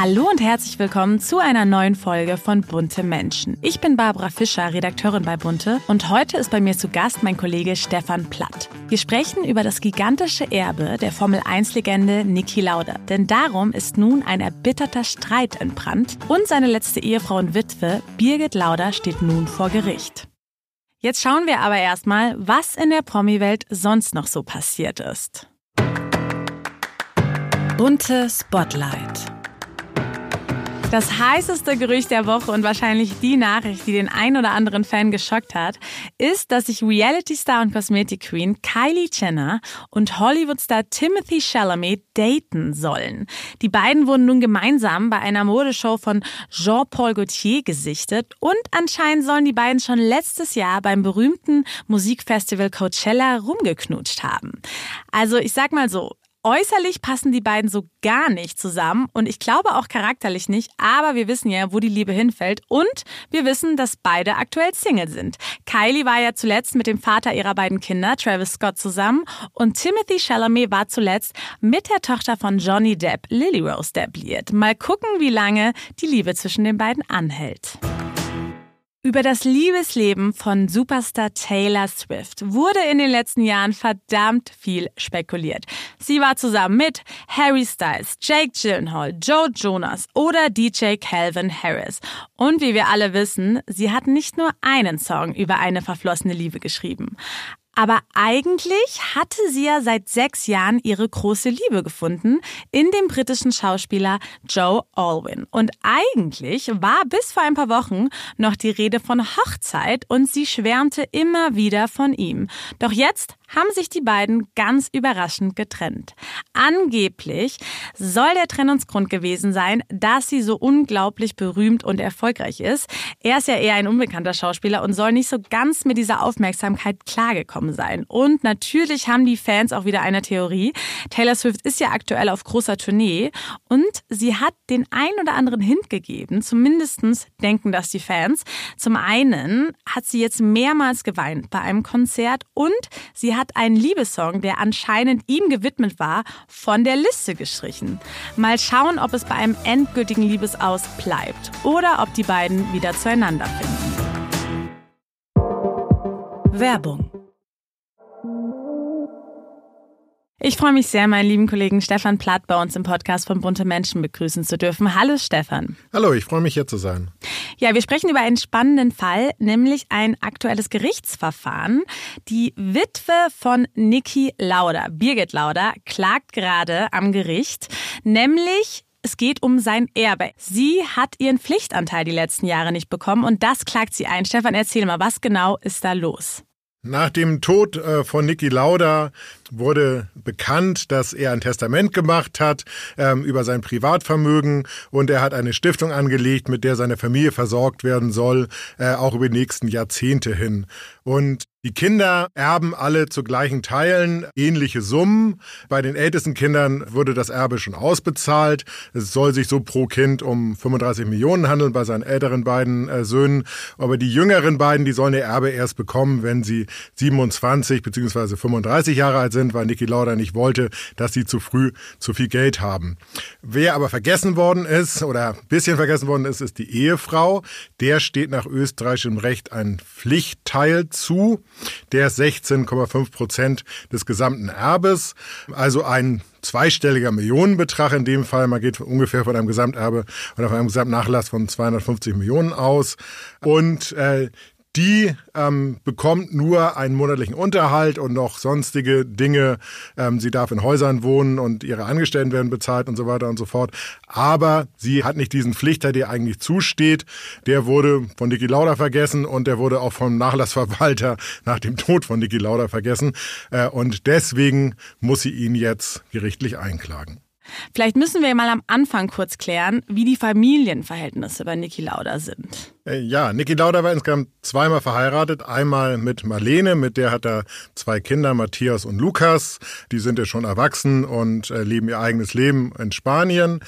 Hallo und herzlich willkommen zu einer neuen Folge von Bunte Menschen. Ich bin Barbara Fischer, Redakteurin bei Bunte und heute ist bei mir zu Gast mein Kollege Stefan Platt. Wir sprechen über das gigantische Erbe der Formel-1-Legende Niki Lauda. Denn darum ist nun ein erbitterter Streit entbrannt und seine letzte Ehefrau und Witwe, Birgit Lauda, steht nun vor Gericht. Jetzt schauen wir aber erstmal, was in der Promi-Welt sonst noch so passiert ist. Bunte Spotlight. Das heißeste Gerücht der Woche und wahrscheinlich die Nachricht, die den ein oder anderen Fan geschockt hat, ist, dass sich Reality-Star und Kosmetik-Queen Kylie Jenner und Hollywood-Star Timothy Chalamet daten sollen. Die beiden wurden nun gemeinsam bei einer Modeshow von Jean-Paul Gaultier gesichtet und anscheinend sollen die beiden schon letztes Jahr beim berühmten Musikfestival Coachella rumgeknutscht haben. Also ich sag mal so, Äußerlich passen die beiden so gar nicht zusammen und ich glaube auch charakterlich nicht, aber wir wissen ja, wo die Liebe hinfällt und wir wissen, dass beide aktuell Single sind. Kylie war ja zuletzt mit dem Vater ihrer beiden Kinder, Travis Scott, zusammen und Timothy Chalamet war zuletzt mit der Tochter von Johnny Depp, Lily Rose Depp, liiert. Mal gucken, wie lange die Liebe zwischen den beiden anhält. Über das Liebesleben von Superstar Taylor Swift wurde in den letzten Jahren verdammt viel spekuliert. Sie war zusammen mit Harry Styles, Jake Gyllenhaal, Joe Jonas oder DJ Calvin Harris. Und wie wir alle wissen, sie hat nicht nur einen Song über eine verflossene Liebe geschrieben. Aber eigentlich hatte sie ja seit sechs Jahren ihre große Liebe gefunden in dem britischen Schauspieler Joe Alwyn. Und eigentlich war bis vor ein paar Wochen noch die Rede von Hochzeit und sie schwärmte immer wieder von ihm. Doch jetzt haben sich die beiden ganz überraschend getrennt. Angeblich soll der Trennungsgrund gewesen sein, dass sie so unglaublich berühmt und erfolgreich ist. Er ist ja eher ein unbekannter Schauspieler und soll nicht so ganz mit dieser Aufmerksamkeit klargekommen sein. Und natürlich haben die Fans auch wieder eine Theorie. Taylor Swift ist ja aktuell auf großer Tournee und sie hat den ein oder anderen Hint gegeben. Zumindestens denken das die Fans. Zum einen hat sie jetzt mehrmals geweint bei einem Konzert und sie hat einen Liebessong, der anscheinend ihm gewidmet war, von der Liste gestrichen. Mal schauen, ob es bei einem endgültigen Liebesaus bleibt oder ob die beiden wieder zueinander finden. Werbung ich freue mich sehr, meinen lieben Kollegen Stefan Platt bei uns im Podcast von Bunte Menschen begrüßen zu dürfen. Hallo Stefan. Hallo, ich freue mich hier zu sein. Ja, wir sprechen über einen spannenden Fall, nämlich ein aktuelles Gerichtsverfahren. Die Witwe von Niki Lauda, Birgit Lauda, klagt gerade am Gericht, nämlich es geht um sein Erbe. Sie hat ihren Pflichtanteil die letzten Jahre nicht bekommen und das klagt sie ein. Stefan, erzähl mal, was genau ist da los? Nach dem Tod äh, von Niki Lauda wurde bekannt, dass er ein Testament gemacht hat ähm, über sein Privatvermögen und er hat eine Stiftung angelegt, mit der seine Familie versorgt werden soll, äh, auch über die nächsten Jahrzehnte hin. Und die Kinder erben alle zu gleichen Teilen ähnliche Summen. Bei den ältesten Kindern wurde das Erbe schon ausbezahlt. Es soll sich so pro Kind um 35 Millionen handeln bei seinen älteren beiden äh, Söhnen. Aber die jüngeren beiden, die sollen ihr Erbe erst bekommen, wenn sie 27 bzw. 35 Jahre alt sind sind, weil Niki Lauda nicht wollte, dass sie zu früh zu viel Geld haben. Wer aber vergessen worden ist oder ein bisschen vergessen worden ist, ist die Ehefrau. Der steht nach österreichischem Recht ein Pflichtteil zu. Der ist 16,5 Prozent des gesamten Erbes. Also ein zweistelliger Millionenbetrag in dem Fall. Man geht ungefähr von einem Gesamterbe oder von einem Gesamtnachlass von 250 Millionen aus. Und äh, die ähm, bekommt nur einen monatlichen Unterhalt und noch sonstige Dinge. Ähm, sie darf in Häusern wohnen und ihre Angestellten werden bezahlt und so weiter und so fort. Aber sie hat nicht diesen Pflichter, der eigentlich zusteht. Der wurde von Niki Lauda vergessen und der wurde auch vom Nachlassverwalter nach dem Tod von Niki Lauda vergessen. Äh, und deswegen muss sie ihn jetzt gerichtlich einklagen. Vielleicht müssen wir mal am Anfang kurz klären, wie die Familienverhältnisse bei Niki Lauda sind. Äh, ja, Niki Lauda war insgesamt zweimal verheiratet. Einmal mit Marlene, mit der hat er zwei Kinder, Matthias und Lukas. Die sind ja schon erwachsen und äh, leben ihr eigenes Leben in Spanien.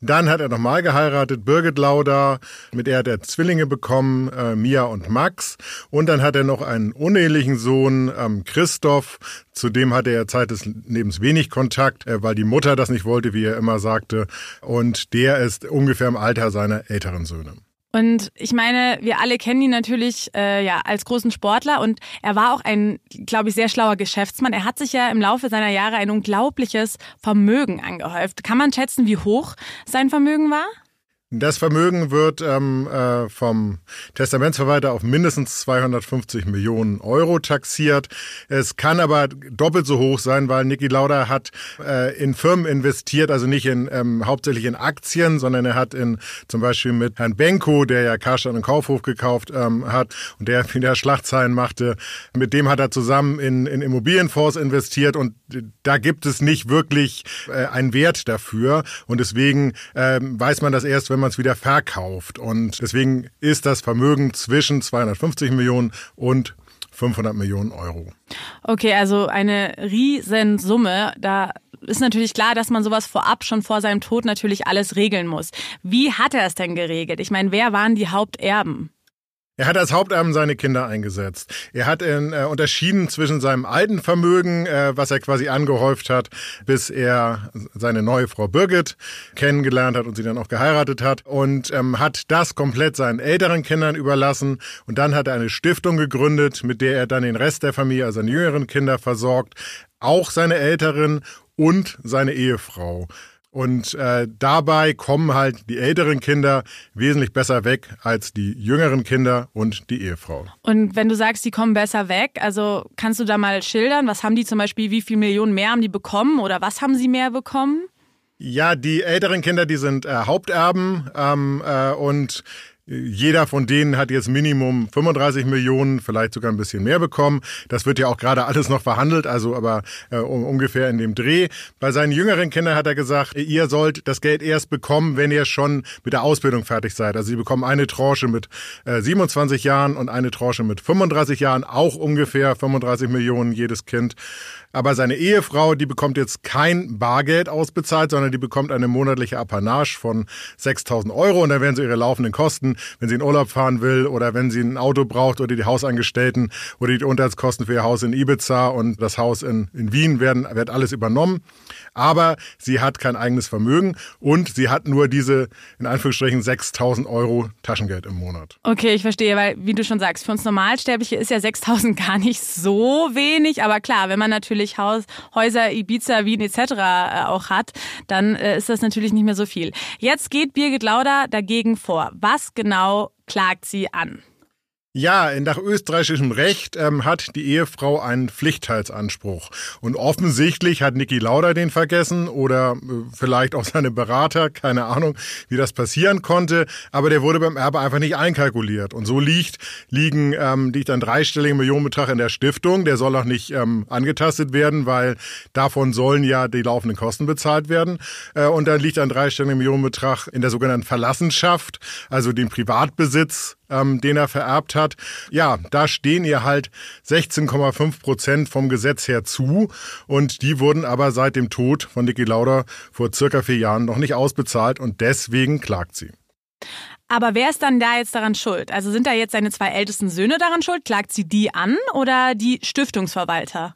Dann hat er nochmal geheiratet, Birgit Lauda, mit der hat er Zwillinge bekommen, äh, Mia und Max. Und dann hat er noch einen unehelichen Sohn, ähm, Christoph. Zu dem hatte er Zeit des Lebens wenig Kontakt, weil die Mutter das nicht wollte, wie er immer sagte. Und der ist ungefähr im Alter seiner älteren Söhne. Und ich meine, wir alle kennen ihn natürlich äh, ja als großen Sportler und er war auch ein, glaube ich, sehr schlauer Geschäftsmann. Er hat sich ja im Laufe seiner Jahre ein unglaubliches Vermögen angehäuft. Kann man schätzen, wie hoch sein Vermögen war? Das Vermögen wird ähm, äh, vom Testamentsverwalter auf mindestens 250 Millionen Euro taxiert. Es kann aber doppelt so hoch sein, weil Niki Lauda hat äh, in Firmen investiert, also nicht in ähm, hauptsächlich in Aktien, sondern er hat in zum Beispiel mit Herrn Benko, der ja Karstadt und Kaufhof gekauft ähm, hat und der wieder Schlachtzeilen machte, mit dem hat er zusammen in, in Immobilienfonds investiert und da gibt es nicht wirklich äh, einen Wert dafür und deswegen äh, weiß man das erst, wenn man es wieder verkauft. Und deswegen ist das Vermögen zwischen 250 Millionen und 500 Millionen Euro. Okay, also eine Riesensumme. Da ist natürlich klar, dass man sowas vorab schon vor seinem Tod natürlich alles regeln muss. Wie hat er es denn geregelt? Ich meine, wer waren die Haupterben? Er hat als Haupterben seine Kinder eingesetzt. Er hat in, äh, unterschieden zwischen seinem alten Vermögen, äh, was er quasi angehäuft hat, bis er seine neue Frau Birgit kennengelernt hat und sie dann auch geheiratet hat und ähm, hat das komplett seinen älteren Kindern überlassen. Und dann hat er eine Stiftung gegründet, mit der er dann den Rest der Familie, also seine jüngeren Kinder versorgt, auch seine älteren und seine Ehefrau. Und äh, dabei kommen halt die älteren Kinder wesentlich besser weg als die jüngeren Kinder und die Ehefrau. Und wenn du sagst, die kommen besser weg, also kannst du da mal schildern, was haben die zum Beispiel, wie viel Millionen mehr haben die bekommen oder was haben sie mehr bekommen? Ja, die älteren Kinder, die sind äh, Haupterben ähm, äh, und jeder von denen hat jetzt Minimum 35 Millionen, vielleicht sogar ein bisschen mehr bekommen. Das wird ja auch gerade alles noch verhandelt, also aber äh, ungefähr in dem Dreh. Bei seinen jüngeren Kindern hat er gesagt, ihr sollt das Geld erst bekommen, wenn ihr schon mit der Ausbildung fertig seid. Also sie bekommen eine Tranche mit äh, 27 Jahren und eine Tranche mit 35 Jahren, auch ungefähr 35 Millionen jedes Kind. Aber seine Ehefrau, die bekommt jetzt kein Bargeld ausbezahlt, sondern die bekommt eine monatliche Apanage von 6000 Euro und dann werden sie ihre laufenden Kosten, wenn sie in Urlaub fahren will oder wenn sie ein Auto braucht oder die Hausangestellten oder die Unterhaltskosten für ihr Haus in Ibiza und das Haus in, in Wien werden, wird alles übernommen. Aber sie hat kein eigenes Vermögen und sie hat nur diese, in Anführungsstrichen, 6000 Euro Taschengeld im Monat. Okay, ich verstehe, weil, wie du schon sagst, für uns Normalsterbliche ist ja 6000 gar nicht so wenig. Aber klar, wenn man natürlich natürlich Haus, Häuser, Ibiza, Wien etc. Äh, auch hat, dann äh, ist das natürlich nicht mehr so viel. Jetzt geht Birgit Lauder dagegen vor. Was genau klagt sie an? Ja, nach österreichischem Recht ähm, hat die Ehefrau einen Pflichtteilsanspruch. Und offensichtlich hat Niki Lauda den vergessen oder äh, vielleicht auch seine Berater, keine Ahnung, wie das passieren konnte. Aber der wurde beim Erbe einfach nicht einkalkuliert. Und so liegt, liegen, ähm, liegt ein dreistelliger Millionenbetrag in der Stiftung. Der soll auch nicht ähm, angetastet werden, weil davon sollen ja die laufenden Kosten bezahlt werden. Äh, und dann liegt ein dreistelliger Millionenbetrag in der sogenannten Verlassenschaft, also den Privatbesitz ähm, den er vererbt hat. Ja, da stehen ihr halt 16,5 Prozent vom Gesetz her zu und die wurden aber seit dem Tod von Niki Lauda vor circa vier Jahren noch nicht ausbezahlt und deswegen klagt sie. Aber wer ist dann da jetzt daran schuld? Also sind da jetzt seine zwei ältesten Söhne daran schuld? Klagt sie die an oder die Stiftungsverwalter?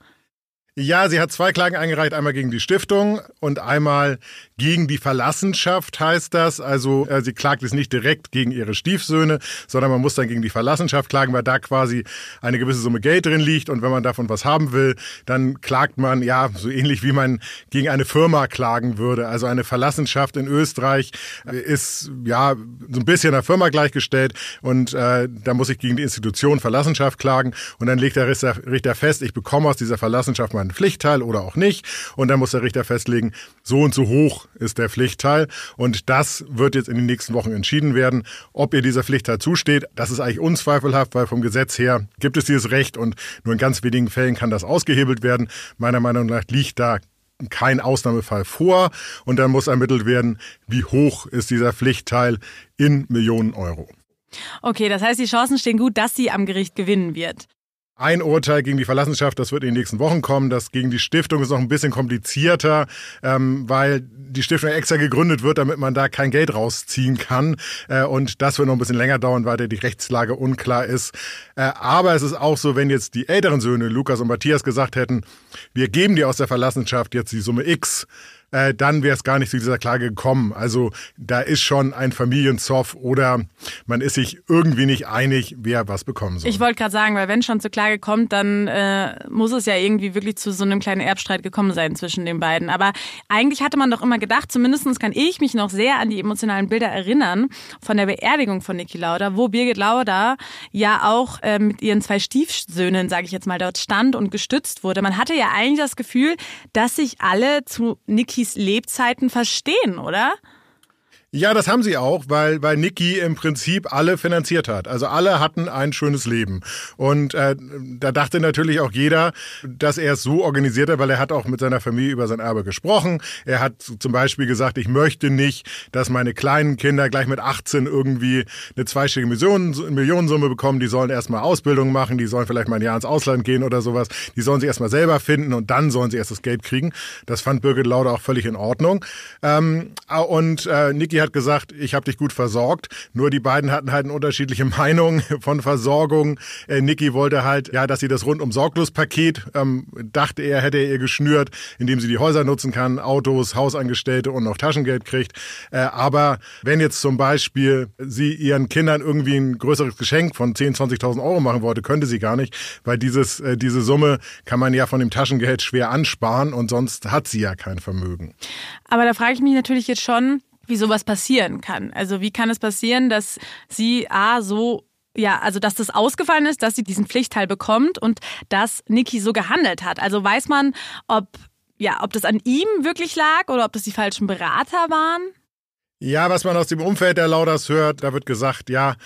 Ja, sie hat zwei Klagen eingereicht, einmal gegen die Stiftung und einmal gegen die Verlassenschaft heißt das. Also äh, sie klagt es nicht direkt gegen ihre Stiefsöhne, sondern man muss dann gegen die Verlassenschaft klagen, weil da quasi eine gewisse Summe Geld drin liegt und wenn man davon was haben will, dann klagt man ja so ähnlich wie man gegen eine Firma klagen würde. Also eine Verlassenschaft in Österreich äh, ist ja so ein bisschen einer Firma gleichgestellt und äh, da muss ich gegen die Institution Verlassenschaft klagen und dann legt der Richter fest, ich bekomme aus dieser Verlassenschaft meinen Pflichtteil oder auch nicht. Und dann muss der Richter festlegen, so und so hoch ist der Pflichtteil. Und das wird jetzt in den nächsten Wochen entschieden werden, ob ihr dieser Pflichtteil zusteht. Das ist eigentlich unzweifelhaft, weil vom Gesetz her gibt es dieses Recht und nur in ganz wenigen Fällen kann das ausgehebelt werden. Meiner Meinung nach liegt da kein Ausnahmefall vor und dann muss ermittelt werden, wie hoch ist dieser Pflichtteil in Millionen Euro. Okay, das heißt, die Chancen stehen gut, dass sie am Gericht gewinnen wird. Ein Urteil gegen die Verlassenschaft, das wird in den nächsten Wochen kommen. Das gegen die Stiftung ist noch ein bisschen komplizierter, ähm, weil die Stiftung extra gegründet wird, damit man da kein Geld rausziehen kann. Äh, und das wird noch ein bisschen länger dauern, weil da die Rechtslage unklar ist. Äh, aber es ist auch so, wenn jetzt die älteren Söhne, Lukas und Matthias, gesagt hätten, wir geben dir aus der Verlassenschaft jetzt die Summe X, äh, dann wäre es gar nicht zu dieser Klage gekommen. Also da ist schon ein Familienzoff oder man ist sich irgendwie nicht einig, wer was bekommen soll. Ich wollte gerade sagen, weil wenn schon zur Klage kommt, dann äh, muss es ja irgendwie wirklich zu so einem kleinen Erbstreit gekommen sein zwischen den beiden. Aber eigentlich hatte man doch immer gedacht, zumindest kann ich mich noch sehr an die emotionalen Bilder erinnern von der Beerdigung von Niki Lauda, wo Birgit Lauda ja auch äh, mit ihren zwei Stiefsöhnen, sage ich jetzt mal, dort stand und gestützt wurde. Man hatte ja eigentlich das Gefühl, dass sich alle zu Niki Nikis Lebzeiten verstehen, oder? Ja, das haben sie auch, weil, weil Niki im Prinzip alle finanziert hat. Also alle hatten ein schönes Leben. Und äh, da dachte natürlich auch jeder, dass er es so organisiert hat, weil er hat auch mit seiner Familie über sein Erbe gesprochen. Er hat zum Beispiel gesagt, ich möchte nicht, dass meine kleinen Kinder gleich mit 18 irgendwie eine zweistellige Millionen, Millionensumme bekommen. Die sollen erstmal Ausbildung machen, die sollen vielleicht mal ein Jahr ins Ausland gehen oder sowas. Die sollen sich erstmal selber finden und dann sollen sie erst das Geld kriegen. Das fand Birgit Lauder auch völlig in Ordnung. Ähm, und äh, Niki hat gesagt, ich habe dich gut versorgt. Nur die beiden hatten halt eine unterschiedliche Meinung von Versorgung. Äh, Niki wollte halt, ja, dass sie das rundum sorglos Paket, ähm, dachte er, hätte er ihr geschnürt, indem sie die Häuser nutzen kann, Autos, Hausangestellte und noch Taschengeld kriegt. Äh, aber wenn jetzt zum Beispiel sie ihren Kindern irgendwie ein größeres Geschenk von 10.000, 20.000 Euro machen wollte, könnte sie gar nicht, weil dieses, äh, diese Summe kann man ja von dem Taschengeld schwer ansparen und sonst hat sie ja kein Vermögen. Aber da frage ich mich natürlich jetzt schon, wie sowas passieren kann. Also wie kann es passieren, dass sie A so ja, also dass das ausgefallen ist, dass sie diesen Pflichtteil bekommt und dass Niki so gehandelt hat. Also weiß man, ob ja, ob das an ihm wirklich lag oder ob das die falschen Berater waren? Ja, was man aus dem Umfeld der Lauders hört, da wird gesagt, ja,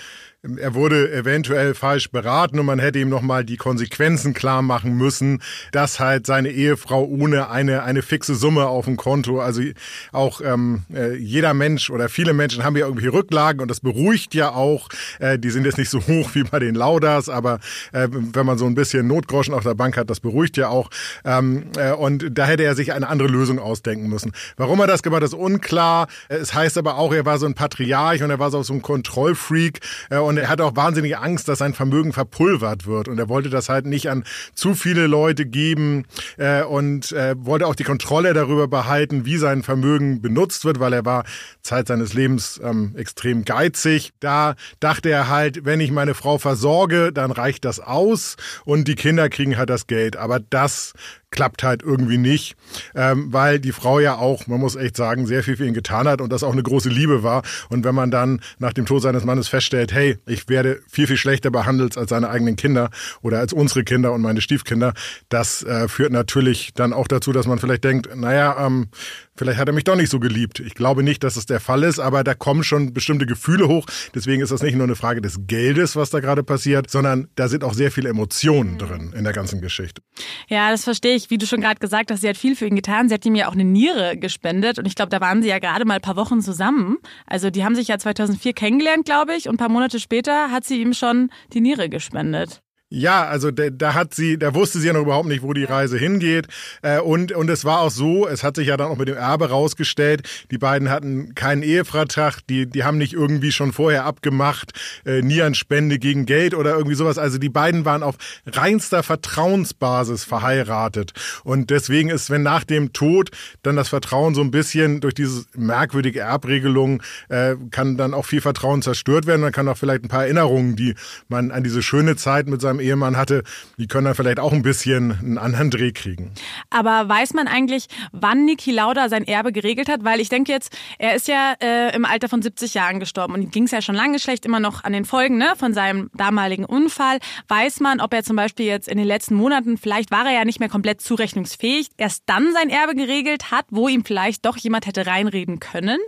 er wurde eventuell falsch beraten und man hätte ihm nochmal die Konsequenzen klar machen müssen, dass halt seine Ehefrau ohne eine, eine fixe Summe auf dem Konto, also auch ähm, äh, jeder Mensch oder viele Menschen haben ja irgendwie Rücklagen und das beruhigt ja auch. Äh, die sind jetzt nicht so hoch wie bei den Lauders, aber äh, wenn man so ein bisschen Notgroschen auf der Bank hat, das beruhigt ja auch. Ähm, äh, und da hätte er sich eine andere Lösung ausdenken müssen. Warum er das gemacht hat, ist unklar. Es heißt aber auch, er war so ein Patriarch und er war so ein Kontrollfreak äh, und und er hat auch wahnsinnige Angst, dass sein Vermögen verpulvert wird. Und er wollte das halt nicht an zu viele Leute geben äh, und äh, wollte auch die Kontrolle darüber behalten, wie sein Vermögen benutzt wird, weil er war Zeit seines Lebens ähm, extrem geizig. Da dachte er halt, wenn ich meine Frau versorge, dann reicht das aus und die Kinder kriegen halt das Geld. Aber das klappt halt irgendwie nicht, ähm, weil die Frau ja auch, man muss echt sagen, sehr viel für ihn getan hat und das auch eine große Liebe war. Und wenn man dann nach dem Tod seines Mannes feststellt, hey, ich werde viel, viel schlechter behandelt als seine eigenen Kinder oder als unsere Kinder und meine Stiefkinder, das äh, führt natürlich dann auch dazu, dass man vielleicht denkt, naja, ähm, vielleicht hat er mich doch nicht so geliebt. Ich glaube nicht, dass es der Fall ist, aber da kommen schon bestimmte Gefühle hoch. Deswegen ist das nicht nur eine Frage des Geldes, was da gerade passiert, sondern da sind auch sehr viele Emotionen drin in der ganzen Geschichte. Ja, das verstehe ich. Wie du schon gerade gesagt hast, sie hat viel für ihn getan. Sie hat ihm ja auch eine Niere gespendet und ich glaube, da waren sie ja gerade mal ein paar Wochen zusammen. Also die haben sich ja 2004 kennengelernt, glaube ich, und ein paar Monate später hat sie ihm schon die Niere gespendet. Ja, also da, hat sie, da wusste sie ja noch überhaupt nicht, wo die Reise hingeht. Äh, und, und es war auch so, es hat sich ja dann auch mit dem Erbe rausgestellt, die beiden hatten keinen Ehevertrag, die, die haben nicht irgendwie schon vorher abgemacht, äh, Nierenspende gegen Geld oder irgendwie sowas. Also die beiden waren auf reinster Vertrauensbasis verheiratet. Und deswegen ist, wenn nach dem Tod dann das Vertrauen so ein bisschen durch diese merkwürdige Erbregelung äh, kann dann auch viel Vertrauen zerstört werden. Man kann auch vielleicht ein paar Erinnerungen, die man an diese schöne Zeit mit seinem Ehemann hatte, die können dann vielleicht auch ein bisschen einen anderen Dreh kriegen. Aber weiß man eigentlich, wann Niki Lauda sein Erbe geregelt hat? Weil ich denke jetzt, er ist ja äh, im Alter von 70 Jahren gestorben und ging es ja schon lange schlecht, immer noch an den Folgen ne, von seinem damaligen Unfall. Weiß man, ob er zum Beispiel jetzt in den letzten Monaten, vielleicht war er ja nicht mehr komplett zurechnungsfähig, erst dann sein Erbe geregelt hat, wo ihm vielleicht doch jemand hätte reinreden können?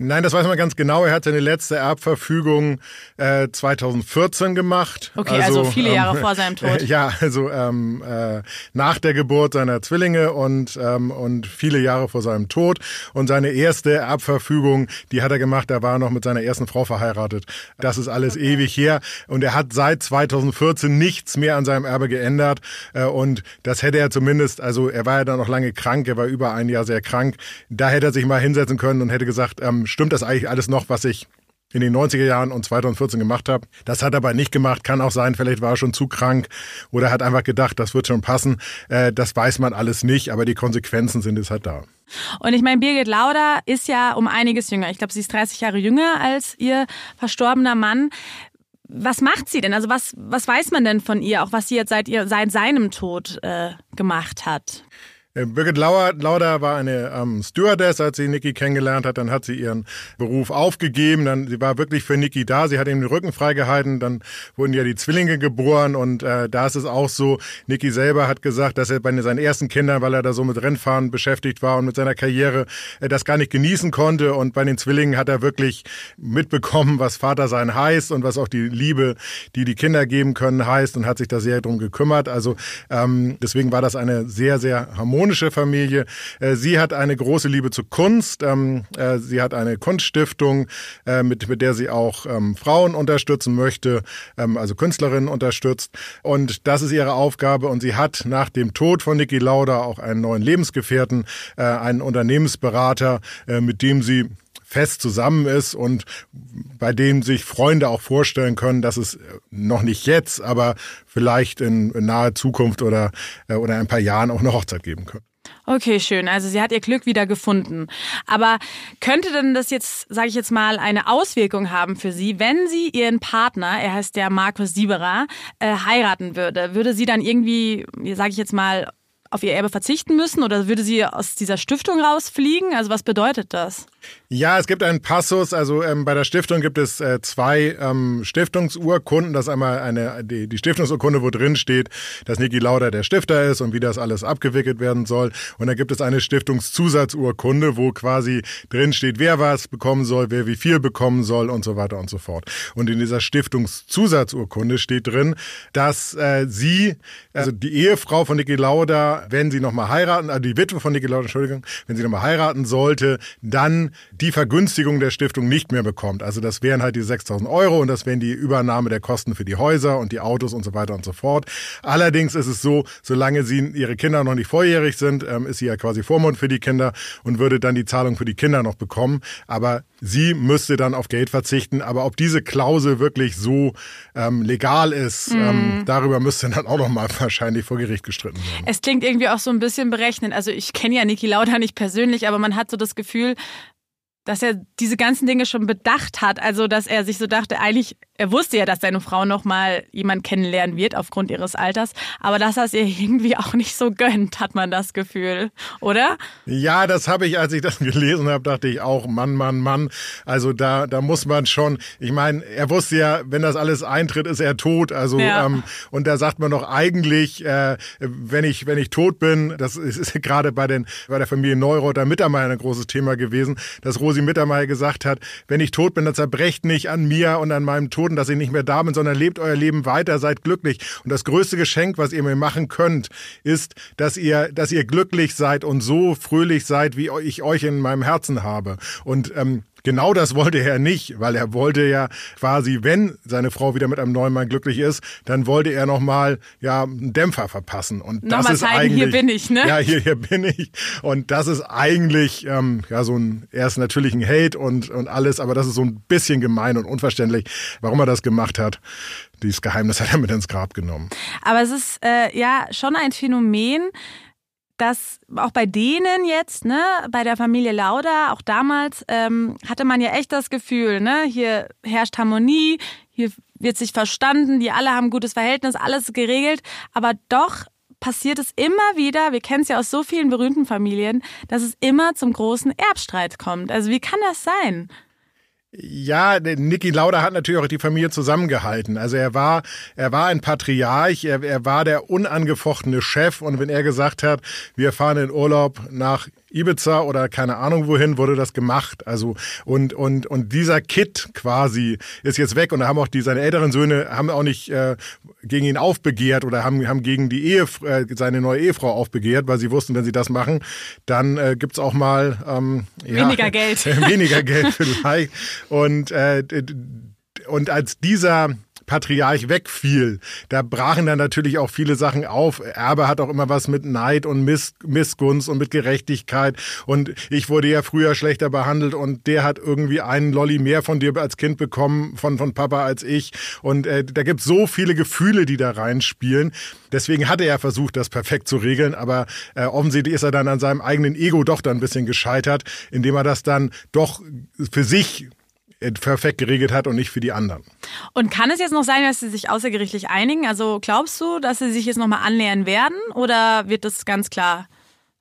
Nein, das weiß man ganz genau. Er hat seine letzte Erbverfügung äh, 2014 gemacht. Okay, also, also viele Jahre ähm, vor seinem Tod. Äh, ja, also ähm, äh, nach der Geburt seiner Zwillinge und, ähm, und viele Jahre vor seinem Tod. Und seine erste Erbverfügung, die hat er gemacht, da war er noch mit seiner ersten Frau verheiratet. Das ist alles okay. ewig her. Und er hat seit 2014 nichts mehr an seinem Erbe geändert. Äh, und das hätte er zumindest, also er war ja dann noch lange krank, er war über ein Jahr sehr krank. Da hätte er sich mal hinsetzen können und hätte gesagt, ähm, stimmt das eigentlich alles noch, was ich in den 90er Jahren und 2014 gemacht habe. Das hat er aber nicht gemacht. Kann auch sein, vielleicht war er schon zu krank oder hat einfach gedacht, das wird schon passen. Äh, das weiß man alles nicht, aber die Konsequenzen sind es halt da. Und ich meine, Birgit Lauder ist ja um einiges jünger. Ich glaube, sie ist 30 Jahre jünger als ihr verstorbener Mann. Was macht sie denn? Also was, was weiß man denn von ihr, auch was sie jetzt seit, ihr, seit seinem Tod äh, gemacht hat? Äh, Birgit Lauder war eine ähm, Stewardess, als sie Niki kennengelernt hat. Dann hat sie ihren Beruf aufgegeben. Dann, sie war wirklich für Niki da. Sie hat ihm den Rücken freigehalten. Dann wurden ja die Zwillinge geboren. Und äh, da ist es auch so, Niki selber hat gesagt, dass er bei seinen ersten Kindern, weil er da so mit Rennfahren beschäftigt war und mit seiner Karriere, äh, das gar nicht genießen konnte. Und bei den Zwillingen hat er wirklich mitbekommen, was Vater sein heißt und was auch die Liebe, die die Kinder geben können, heißt und hat sich da sehr drum gekümmert. Also ähm, deswegen war das eine sehr, sehr harmonische harmonische Familie. Äh, sie hat eine große Liebe zur Kunst. Ähm, äh, sie hat eine Kunststiftung, äh, mit, mit der sie auch ähm, Frauen unterstützen möchte, ähm, also Künstlerinnen unterstützt. Und das ist ihre Aufgabe. Und sie hat nach dem Tod von Niki Lauda auch einen neuen Lebensgefährten, einen Unternehmensberater, mit dem sie fest zusammen ist und bei dem sich Freunde auch vorstellen können, dass es noch nicht jetzt, aber vielleicht in, in naher Zukunft oder, äh, oder ein paar Jahren auch eine Hochzeit geben können. Okay, schön. Also sie hat ihr Glück wieder gefunden. Aber könnte denn das jetzt, sage ich jetzt mal, eine Auswirkung haben für sie, wenn sie ihren Partner, er heißt der Markus Sieberer, äh, heiraten würde? Würde sie dann irgendwie, sage ich jetzt mal, auf ihr Erbe verzichten müssen oder würde sie aus dieser Stiftung rausfliegen? Also was bedeutet das? Ja, es gibt einen Passus, also ähm, bei der Stiftung gibt es äh, zwei ähm, Stiftungsurkunden. Das ist einmal eine, die, die Stiftungsurkunde, wo drin steht, dass Niki Lauda der Stifter ist und wie das alles abgewickelt werden soll. Und dann gibt es eine Stiftungszusatzurkunde, wo quasi drin steht, wer was bekommen soll, wer wie viel bekommen soll und so weiter und so fort. Und in dieser Stiftungszusatzurkunde steht drin, dass äh, sie, also die Ehefrau von Niki Lauda, wenn sie nochmal heiraten, also die Witwe von Niki Lauda, Entschuldigung, wenn sie nochmal heiraten sollte, dann die Vergünstigung der Stiftung nicht mehr bekommt. Also das wären halt die 6000 Euro und das wären die Übernahme der Kosten für die Häuser und die Autos und so weiter und so fort. Allerdings ist es so, solange sie ihre Kinder noch nicht vorjährig sind, ähm, ist sie ja quasi Vormund für die Kinder und würde dann die Zahlung für die Kinder noch bekommen. Aber sie müsste dann auf Geld verzichten. Aber ob diese Klausel wirklich so ähm, legal ist, mm. ähm, darüber müsste dann auch noch mal wahrscheinlich vor Gericht gestritten werden. Es klingt irgendwie auch so ein bisschen berechnend. Also ich kenne ja Niki Lauda nicht persönlich, aber man hat so das Gefühl, dass er diese ganzen Dinge schon bedacht hat. Also, dass er sich so dachte, eigentlich, er wusste ja, dass seine Frau noch mal jemand kennenlernen wird aufgrund ihres Alters, aber dass er es ihr irgendwie auch nicht so gönnt, hat man das Gefühl, oder? Ja, das habe ich, als ich das gelesen habe, dachte ich auch, Mann, Mann, Mann. Also da, da muss man schon, ich meine, er wusste ja, wenn das alles eintritt, ist er tot. Also ja. ähm, und da sagt man doch eigentlich, äh, wenn ich, wenn ich tot bin, das ist, ist gerade bei den, bei der Familie Neuro der Mittermeier ein großes Thema gewesen, dass Rosi Rosi Mittermeier gesagt hat, wenn ich tot bin, dann zerbrecht nicht an mir und an meinem Toten, dass ich nicht mehr da bin, sondern lebt euer Leben weiter, seid glücklich. Und das größte Geschenk, was ihr mir machen könnt, ist, dass ihr, dass ihr glücklich seid und so fröhlich seid, wie ich euch in meinem Herzen habe. Und ähm, Genau das wollte er nicht, weil er wollte ja quasi, wenn seine Frau wieder mit einem neuen Mann glücklich ist, dann wollte er nochmal ja einen Dämpfer verpassen. Und das nochmal ist zeigen, eigentlich, hier bin ich, ne? Ja, hier, hier bin ich. Und das ist eigentlich ähm, ja so ein, er ist natürlich ein Hate und, und alles, aber das ist so ein bisschen gemein und unverständlich, warum er das gemacht hat. Dieses Geheimnis hat er mit ins Grab genommen. Aber es ist äh, ja schon ein Phänomen, dass auch bei denen jetzt, ne, bei der Familie Lauda, auch damals, ähm, hatte man ja echt das Gefühl, ne, hier herrscht Harmonie, hier wird sich verstanden, die alle haben ein gutes Verhältnis, alles geregelt, aber doch passiert es immer wieder, wir kennen es ja aus so vielen berühmten Familien, dass es immer zum großen Erbstreit kommt. Also wie kann das sein? Ja, Niki Lauda hat natürlich auch die Familie zusammengehalten. Also er war, er war ein Patriarch, er, er war der unangefochtene Chef und wenn er gesagt hat, wir fahren in Urlaub nach Ibiza oder keine Ahnung wohin wurde das gemacht. Also und und und dieser Kit quasi ist jetzt weg und da haben auch die seine älteren Söhne haben auch nicht äh, gegen ihn aufbegehrt oder haben haben gegen die Ehe äh, seine neue Ehefrau aufbegehrt, weil sie wussten, wenn sie das machen, dann äh, gibt's auch mal ähm, weniger ja, Geld, weniger Geld vielleicht und äh, und als dieser Patriarch wegfiel, da brachen dann natürlich auch viele Sachen auf. Erbe hat auch immer was mit Neid und Miss Missgunst und mit Gerechtigkeit. Und ich wurde ja früher schlechter behandelt und der hat irgendwie einen Lolli mehr von dir als Kind bekommen, von, von Papa als ich. Und äh, da gibt so viele Gefühle, die da reinspielen. Deswegen hatte er versucht, das perfekt zu regeln, aber äh, offensichtlich ist er dann an seinem eigenen Ego doch dann ein bisschen gescheitert, indem er das dann doch für sich perfekt geregelt hat und nicht für die anderen. Und kann es jetzt noch sein, dass sie sich außergerichtlich einigen? Also glaubst du, dass sie sich jetzt nochmal annähern werden oder wird das ganz klar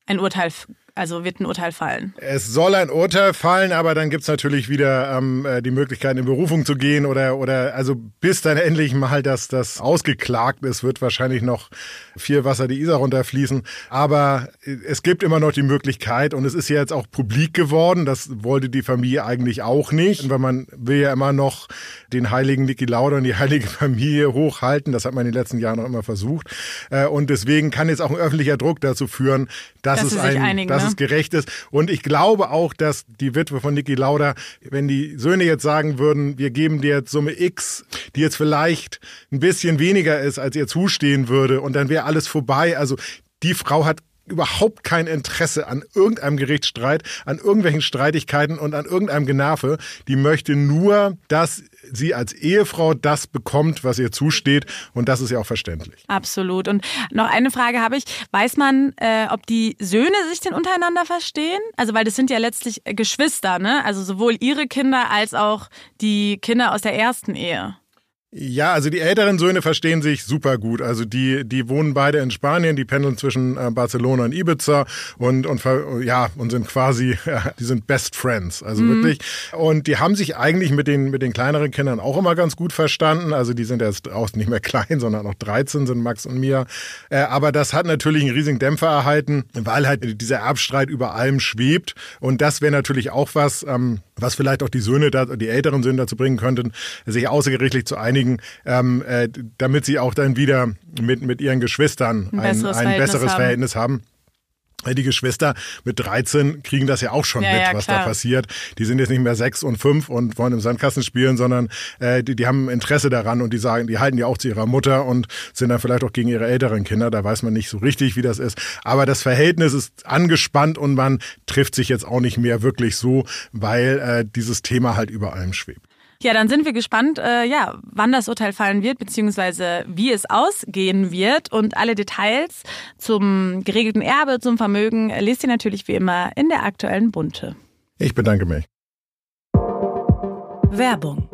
ein Urteil also wird ein Urteil fallen? Es soll ein Urteil fallen, aber dann gibt's natürlich wieder ähm, äh, die Möglichkeit, in Berufung zu gehen oder, oder also bis dann endlich mal das, das ausgeklagt ist, wird wahrscheinlich noch viel Wasser die Isar runterfließen. Aber es gibt immer noch die Möglichkeit und es ist ja jetzt auch publik geworden. Das wollte die Familie eigentlich auch nicht, weil man will ja immer noch den heiligen Niki Lauda und die heilige Familie hochhalten. Das hat man in den letzten Jahren auch immer versucht. Äh, und deswegen kann jetzt auch ein öffentlicher Druck dazu führen, dass, dass es ein, einigen, dass ne? Es gerecht ist. Und ich glaube auch, dass die Witwe von Niki Lauda, wenn die Söhne jetzt sagen würden, wir geben dir jetzt Summe X, die jetzt vielleicht ein bisschen weniger ist, als ihr zustehen würde, und dann wäre alles vorbei. Also die Frau hat überhaupt kein Interesse an irgendeinem Gerichtsstreit, an irgendwelchen Streitigkeiten und an irgendeinem Generve. Die möchte nur, dass sie als Ehefrau das bekommt, was ihr zusteht. Und das ist ja auch verständlich. Absolut. Und noch eine Frage habe ich. Weiß man, äh, ob die Söhne sich denn untereinander verstehen? Also, weil das sind ja letztlich Geschwister, ne? Also sowohl ihre Kinder als auch die Kinder aus der ersten Ehe. Ja, also die älteren Söhne verstehen sich super gut. Also die, die wohnen beide in Spanien, die pendeln zwischen äh, Barcelona und Ibiza und, und ja, und sind quasi, die sind Best Friends. Also mhm. wirklich. Und die haben sich eigentlich mit den, mit den kleineren Kindern auch immer ganz gut verstanden. Also die sind jetzt auch nicht mehr klein, sondern noch 13 sind Max und Mia. Äh, aber das hat natürlich einen riesigen Dämpfer erhalten, weil halt dieser Erbstreit über allem schwebt. Und das wäre natürlich auch was, ähm, was vielleicht auch die Söhne, da, die älteren Söhne dazu bringen könnten, sich außergerichtlich zu einigen, ähm, äh, damit sie auch dann wieder mit, mit ihren Geschwistern ein, ein besseres, ein Verhältnis, besseres haben. Verhältnis haben. Die Geschwister mit 13 kriegen das ja auch schon ja, mit, ja, was klar. da passiert. Die sind jetzt nicht mehr sechs und fünf und wollen im Sandkasten spielen, sondern äh, die, die haben Interesse daran und die sagen, die halten ja auch zu ihrer Mutter und sind dann vielleicht auch gegen ihre älteren Kinder. Da weiß man nicht so richtig, wie das ist. Aber das Verhältnis ist angespannt und man trifft sich jetzt auch nicht mehr wirklich so, weil äh, dieses Thema halt über allem schwebt. Ja, dann sind wir gespannt, äh, ja, wann das Urteil fallen wird, beziehungsweise wie es ausgehen wird. Und alle Details zum geregelten Erbe, zum Vermögen, lest ihr natürlich wie immer in der aktuellen Bunte. Ich bedanke mich. Werbung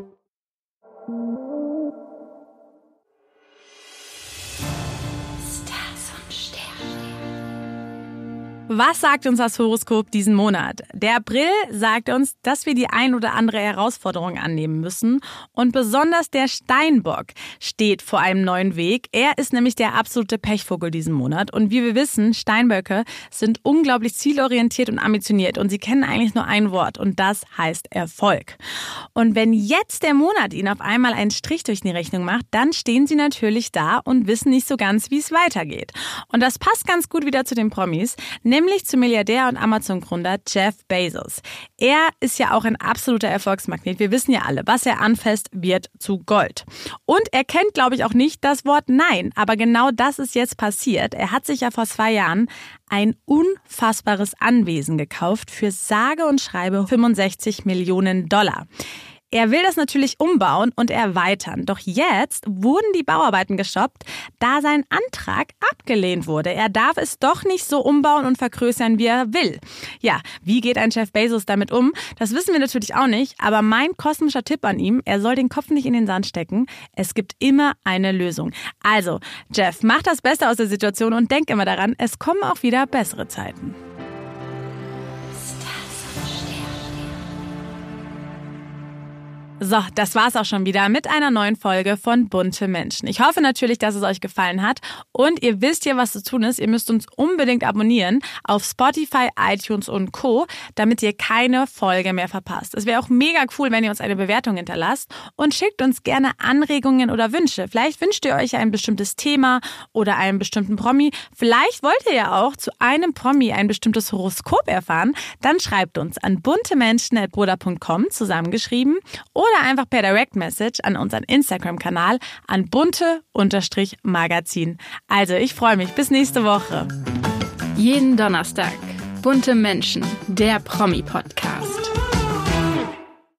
Was sagt uns das Horoskop diesen Monat? Der April sagt uns, dass wir die ein oder andere Herausforderung annehmen müssen. Und besonders der Steinbock steht vor einem neuen Weg. Er ist nämlich der absolute Pechvogel diesen Monat. Und wie wir wissen, Steinböcke sind unglaublich zielorientiert und ambitioniert. Und sie kennen eigentlich nur ein Wort. Und das heißt Erfolg. Und wenn jetzt der Monat ihnen auf einmal einen Strich durch die Rechnung macht, dann stehen sie natürlich da und wissen nicht so ganz, wie es weitergeht. Und das passt ganz gut wieder zu den Promis. Nämlich zum Milliardär und Amazon-Gründer Jeff Bezos. Er ist ja auch ein absoluter Erfolgsmagnet. Wir wissen ja alle, was er anfasst, wird zu Gold. Und er kennt, glaube ich, auch nicht das Wort Nein. Aber genau das ist jetzt passiert. Er hat sich ja vor zwei Jahren ein unfassbares Anwesen gekauft für sage und schreibe 65 Millionen Dollar. Er will das natürlich umbauen und erweitern. Doch jetzt wurden die Bauarbeiten gestoppt, da sein Antrag abgelehnt wurde. Er darf es doch nicht so umbauen und vergrößern, wie er will. Ja, wie geht ein Chef Bezos damit um? Das wissen wir natürlich auch nicht, aber mein kosmischer Tipp an ihm, er soll den Kopf nicht in den Sand stecken. Es gibt immer eine Lösung. Also, Jeff, mach das Beste aus der Situation und denk immer daran, es kommen auch wieder bessere Zeiten. So, das war's auch schon wieder mit einer neuen Folge von Bunte Menschen. Ich hoffe natürlich, dass es euch gefallen hat und ihr wisst ja, was zu tun ist. Ihr müsst uns unbedingt abonnieren auf Spotify, iTunes und Co., damit ihr keine Folge mehr verpasst. Es wäre auch mega cool, wenn ihr uns eine Bewertung hinterlasst und schickt uns gerne Anregungen oder Wünsche. Vielleicht wünscht ihr euch ein bestimmtes Thema oder einen bestimmten Promi. Vielleicht wollt ihr ja auch zu einem Promi ein bestimmtes Horoskop erfahren. Dann schreibt uns an buntemenschen.bruder.com zusammengeschrieben oder oder einfach per Direct Message an unseren Instagram-Kanal an bunte-magazin. Also ich freue mich. Bis nächste Woche. Jeden Donnerstag. Bunte Menschen, der Promi-Podcast.